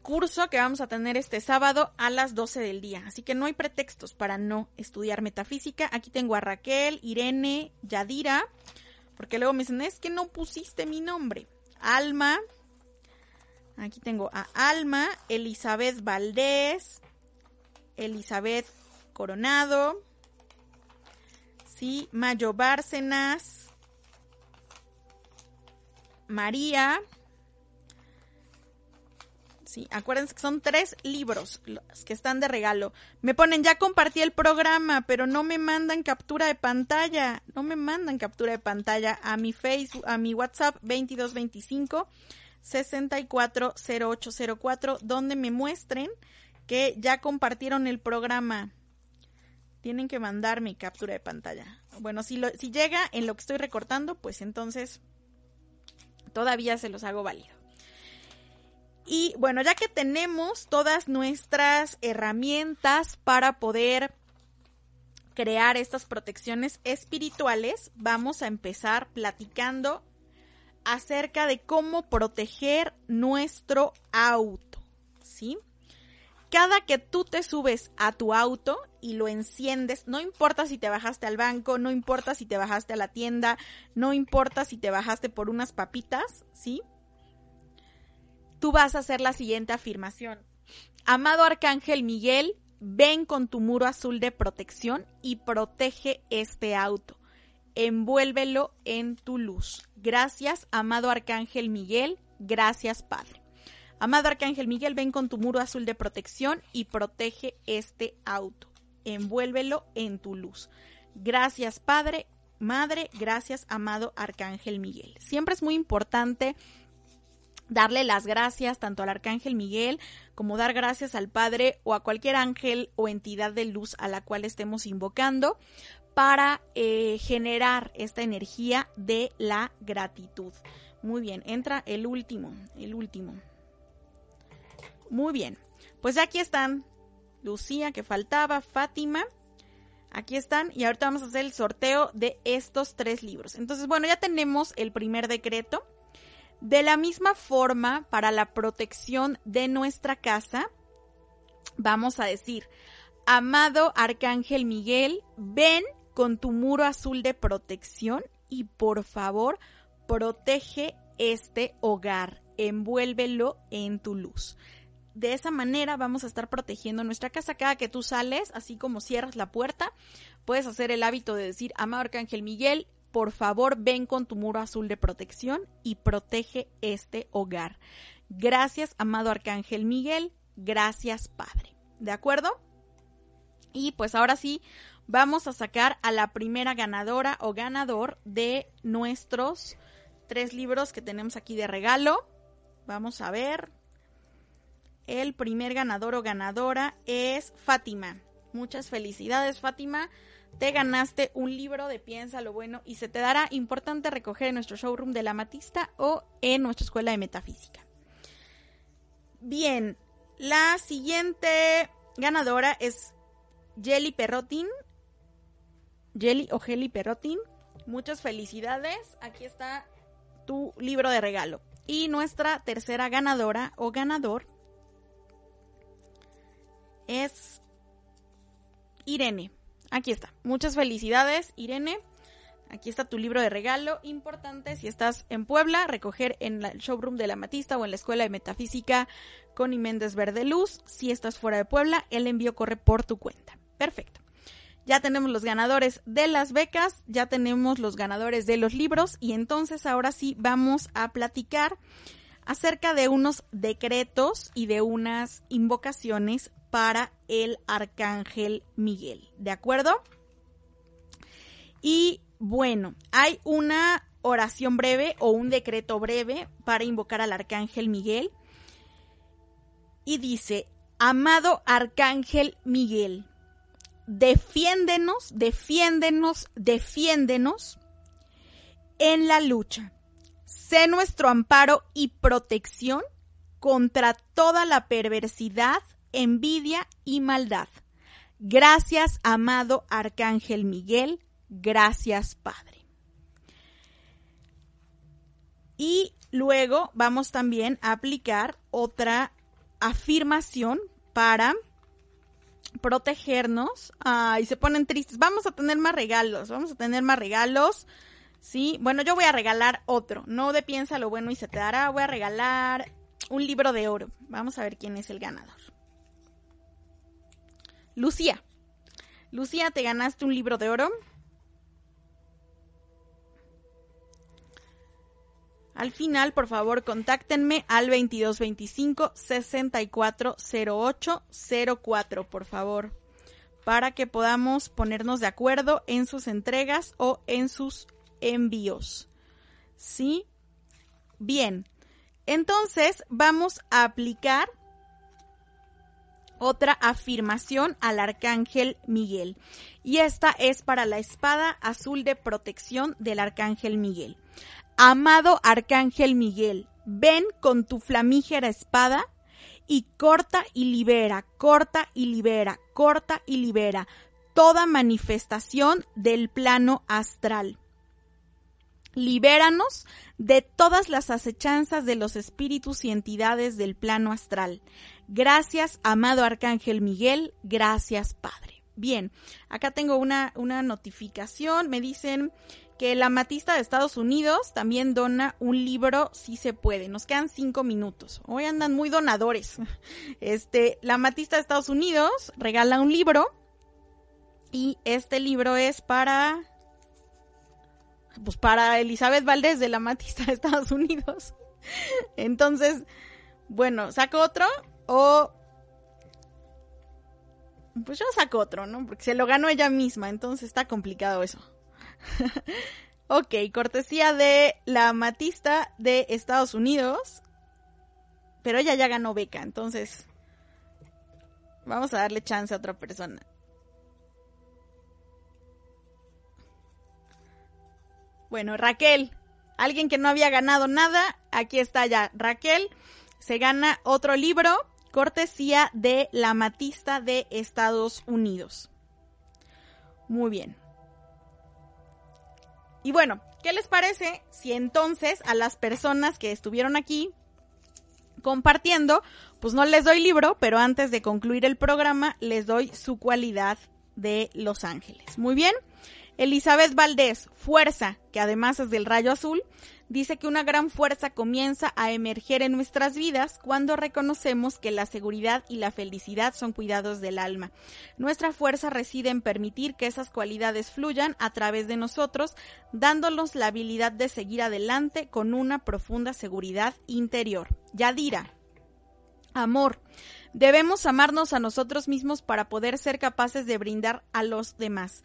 curso que vamos a tener este sábado a las 12 del día. Así que no hay pretextos para no estudiar metafísica. Aquí tengo a Raquel, Irene, Yadira, porque luego me dicen, es que no pusiste mi nombre. Alma, aquí tengo a Alma, Elizabeth Valdés, Elizabeth Coronado, ¿sí? Mayo Bárcenas, María. Sí, acuérdense que son tres libros los que están de regalo. Me ponen, ya compartí el programa, pero no me mandan captura de pantalla. No me mandan captura de pantalla a mi Facebook, a mi WhatsApp 2225 640804, donde me muestren que ya compartieron el programa. Tienen que mandar mi captura de pantalla. Bueno, si, si llega en lo que estoy recortando, pues entonces todavía se los hago válido. Y bueno, ya que tenemos todas nuestras herramientas para poder crear estas protecciones espirituales, vamos a empezar platicando acerca de cómo proteger nuestro auto, ¿sí? cada que tú te subes a tu auto y lo enciendes, no importa si te bajaste al banco, no importa si te bajaste a la tienda, no importa si te bajaste por unas papitas, ¿sí? Tú vas a hacer la siguiente afirmación. Amado Arcángel Miguel, ven con tu muro azul de protección y protege este auto. Envuélvelo en tu luz. Gracias, amado Arcángel Miguel. Gracias, Padre. Amado Arcángel Miguel, ven con tu muro azul de protección y protege este auto. Envuélvelo en tu luz. Gracias, Padre, Madre, gracias, amado Arcángel Miguel. Siempre es muy importante darle las gracias tanto al Arcángel Miguel como dar gracias al Padre o a cualquier ángel o entidad de luz a la cual estemos invocando para eh, generar esta energía de la gratitud. Muy bien, entra el último, el último. Muy bien, pues aquí están Lucía que faltaba, Fátima. Aquí están y ahorita vamos a hacer el sorteo de estos tres libros. Entonces, bueno, ya tenemos el primer decreto. De la misma forma, para la protección de nuestra casa, vamos a decir, amado Arcángel Miguel, ven con tu muro azul de protección y por favor, protege este hogar, envuélvelo en tu luz. De esa manera vamos a estar protegiendo nuestra casa. Cada que tú sales, así como cierras la puerta, puedes hacer el hábito de decir, amado Arcángel Miguel, por favor ven con tu muro azul de protección y protege este hogar. Gracias, amado Arcángel Miguel. Gracias, Padre. ¿De acuerdo? Y pues ahora sí, vamos a sacar a la primera ganadora o ganador de nuestros tres libros que tenemos aquí de regalo. Vamos a ver. El primer ganador o ganadora es Fátima. Muchas felicidades, Fátima. Te ganaste un libro de Piensa lo Bueno y se te dará importante recoger en nuestro showroom de la Matista o en nuestra escuela de metafísica. Bien, la siguiente ganadora es Jelly Perrotin. Jelly o Jelly Perrotin. Muchas felicidades. Aquí está tu libro de regalo. Y nuestra tercera ganadora o ganador es Irene. Aquí está. Muchas felicidades, Irene. Aquí está tu libro de regalo. Importante si estás en Puebla, recoger en el showroom de la Matista o en la Escuela de Metafísica con Méndez Verde Luz. Si estás fuera de Puebla, el envío corre por tu cuenta. Perfecto. Ya tenemos los ganadores de las becas, ya tenemos los ganadores de los libros y entonces ahora sí vamos a platicar acerca de unos decretos y de unas invocaciones para el arcángel Miguel. ¿De acuerdo? Y bueno, hay una oración breve o un decreto breve para invocar al arcángel Miguel. Y dice, amado arcángel Miguel, defiéndenos, defiéndenos, defiéndenos en la lucha. Sé nuestro amparo y protección contra toda la perversidad envidia y maldad. Gracias, amado Arcángel Miguel. Gracias, Padre. Y luego vamos también a aplicar otra afirmación para protegernos. Ay, se ponen tristes. Vamos a tener más regalos. Vamos a tener más regalos. Sí, bueno, yo voy a regalar otro. No de piensa lo bueno y se te dará. Voy a regalar un libro de oro. Vamos a ver quién es el ganador. Lucía. Lucía, te ganaste un libro de oro. Al final, por favor, contáctenme al 2225 640804, por favor, para que podamos ponernos de acuerdo en sus entregas o en sus envíos. ¿Sí? Bien. Entonces, vamos a aplicar otra afirmación al arcángel Miguel. Y esta es para la espada azul de protección del arcángel Miguel. Amado arcángel Miguel, ven con tu flamígera espada y corta y libera, corta y libera, corta y libera toda manifestación del plano astral. Libéranos de todas las acechanzas de los espíritus y entidades del plano astral. Gracias, amado Arcángel Miguel. Gracias, Padre. Bien, acá tengo una, una notificación. Me dicen que la Matista de Estados Unidos también dona un libro, si se puede. Nos quedan cinco minutos. Hoy andan muy donadores. Este, la Matista de Estados Unidos regala un libro. Y este libro es para pues para Elizabeth Valdés de la Matista de Estados Unidos. Entonces, Bueno, ¿saco otro o pues yo saco otro, ¿no? Porque se lo ganó ella misma, entonces está complicado eso. ok, cortesía de la Matista de Estados Unidos. Pero ella ya ganó beca, entonces vamos a darle chance a otra persona. Bueno, Raquel, alguien que no había ganado nada, aquí está ya. Raquel se gana otro libro cortesía de la Matista de Estados Unidos. Muy bien. Y bueno, ¿qué les parece si entonces a las personas que estuvieron aquí compartiendo, pues no les doy libro, pero antes de concluir el programa les doy su cualidad de Los Ángeles. Muy bien. Elizabeth Valdés, fuerza, que además es del rayo azul, dice que una gran fuerza comienza a emerger en nuestras vidas cuando reconocemos que la seguridad y la felicidad son cuidados del alma. Nuestra fuerza reside en permitir que esas cualidades fluyan a través de nosotros, dándonos la habilidad de seguir adelante con una profunda seguridad interior. Yadira. Amor. Debemos amarnos a nosotros mismos para poder ser capaces de brindar a los demás.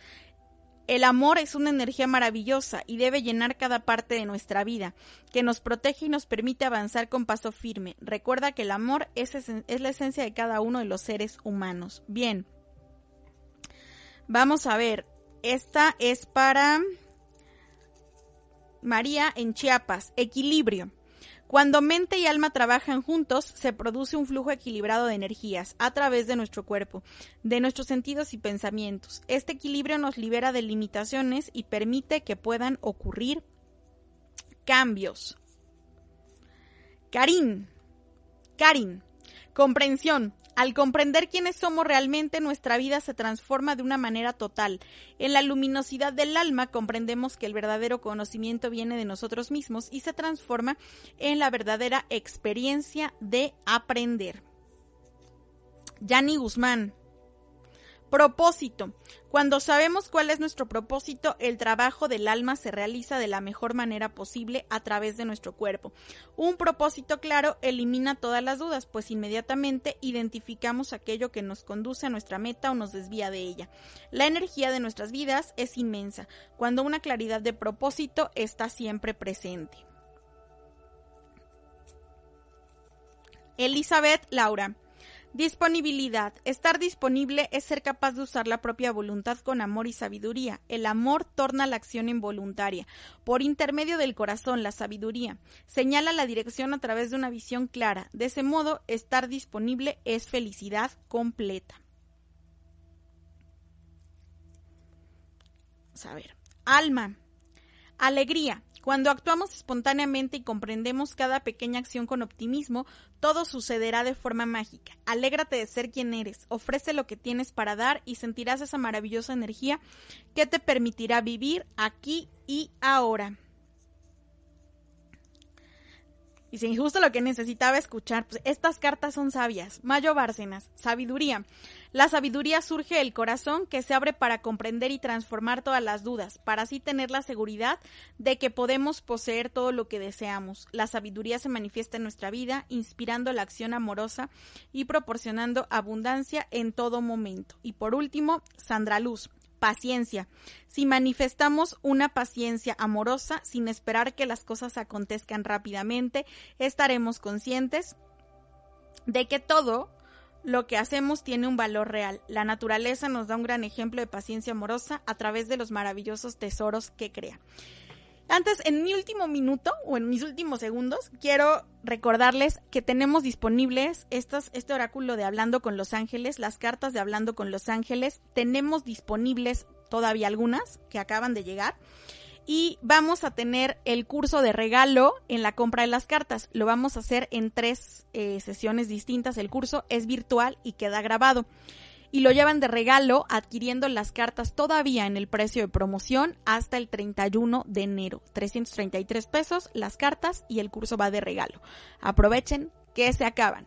El amor es una energía maravillosa y debe llenar cada parte de nuestra vida, que nos protege y nos permite avanzar con paso firme. Recuerda que el amor es, la esencia de cada uno de los seres humanos. Bien. Vamos a ver. Esta es para María en Chiapas. Equilibrio. Cuando mente y alma trabajan juntos, se produce un flujo equilibrado de energías a través de nuestro cuerpo, de nuestros sentidos y pensamientos. Este equilibrio nos libera de limitaciones y permite que puedan ocurrir cambios. Karin. Karin. Comprensión. Al comprender quiénes somos realmente, nuestra vida se transforma de una manera total. En la luminosidad del alma comprendemos que el verdadero conocimiento viene de nosotros mismos y se transforma en la verdadera experiencia de aprender. Yani Guzmán. Propósito. Cuando sabemos cuál es nuestro propósito, el trabajo del alma se realiza de la mejor manera posible a través de nuestro cuerpo. Un propósito claro elimina todas las dudas, pues inmediatamente identificamos aquello que nos conduce a nuestra meta o nos desvía de ella. La energía de nuestras vidas es inmensa, cuando una claridad de propósito está siempre presente. Elizabeth Laura. Disponibilidad. Estar disponible es ser capaz de usar la propia voluntad con amor y sabiduría. El amor torna la acción involuntaria. Por intermedio del corazón, la sabiduría señala la dirección a través de una visión clara. De ese modo, estar disponible es felicidad completa. A ver. Alma. Alegría. Cuando actuamos espontáneamente y comprendemos cada pequeña acción con optimismo, todo sucederá de forma mágica. Alégrate de ser quien eres, ofrece lo que tienes para dar y sentirás esa maravillosa energía que te permitirá vivir aquí y ahora. Y si justo lo que necesitaba escuchar, pues estas cartas son sabias. Mayo Bárcenas, sabiduría. La sabiduría surge del corazón que se abre para comprender y transformar todas las dudas, para así tener la seguridad de que podemos poseer todo lo que deseamos. La sabiduría se manifiesta en nuestra vida, inspirando la acción amorosa y proporcionando abundancia en todo momento. Y por último, Sandra Luz paciencia. Si manifestamos una paciencia amorosa sin esperar que las cosas acontezcan rápidamente, estaremos conscientes de que todo lo que hacemos tiene un valor real. La naturaleza nos da un gran ejemplo de paciencia amorosa a través de los maravillosos tesoros que crea. Antes, en mi último minuto o en mis últimos segundos, quiero recordarles que tenemos disponibles estas, este oráculo de Hablando con los Ángeles, las cartas de Hablando con los Ángeles. Tenemos disponibles todavía algunas que acaban de llegar. Y vamos a tener el curso de regalo en la compra de las cartas. Lo vamos a hacer en tres eh, sesiones distintas. El curso es virtual y queda grabado y lo llevan de regalo adquiriendo las cartas todavía en el precio de promoción hasta el 31 de enero. 333 pesos las cartas y el curso va de regalo. Aprovechen que se acaban.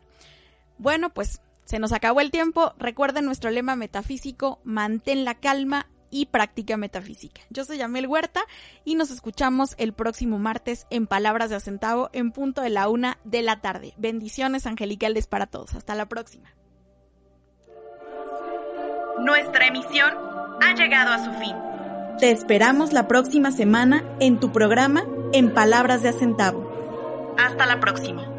Bueno, pues se nos acabó el tiempo. Recuerden nuestro lema metafísico, mantén la calma y práctica metafísica. Yo soy Yamel Huerta y nos escuchamos el próximo martes en Palabras de Acentavo en punto de la una de la tarde. Bendiciones angelicales para todos. Hasta la próxima. Nuestra emisión ha llegado a su fin. Te esperamos la próxima semana en tu programa En Palabras de Acentavo. Hasta la próxima.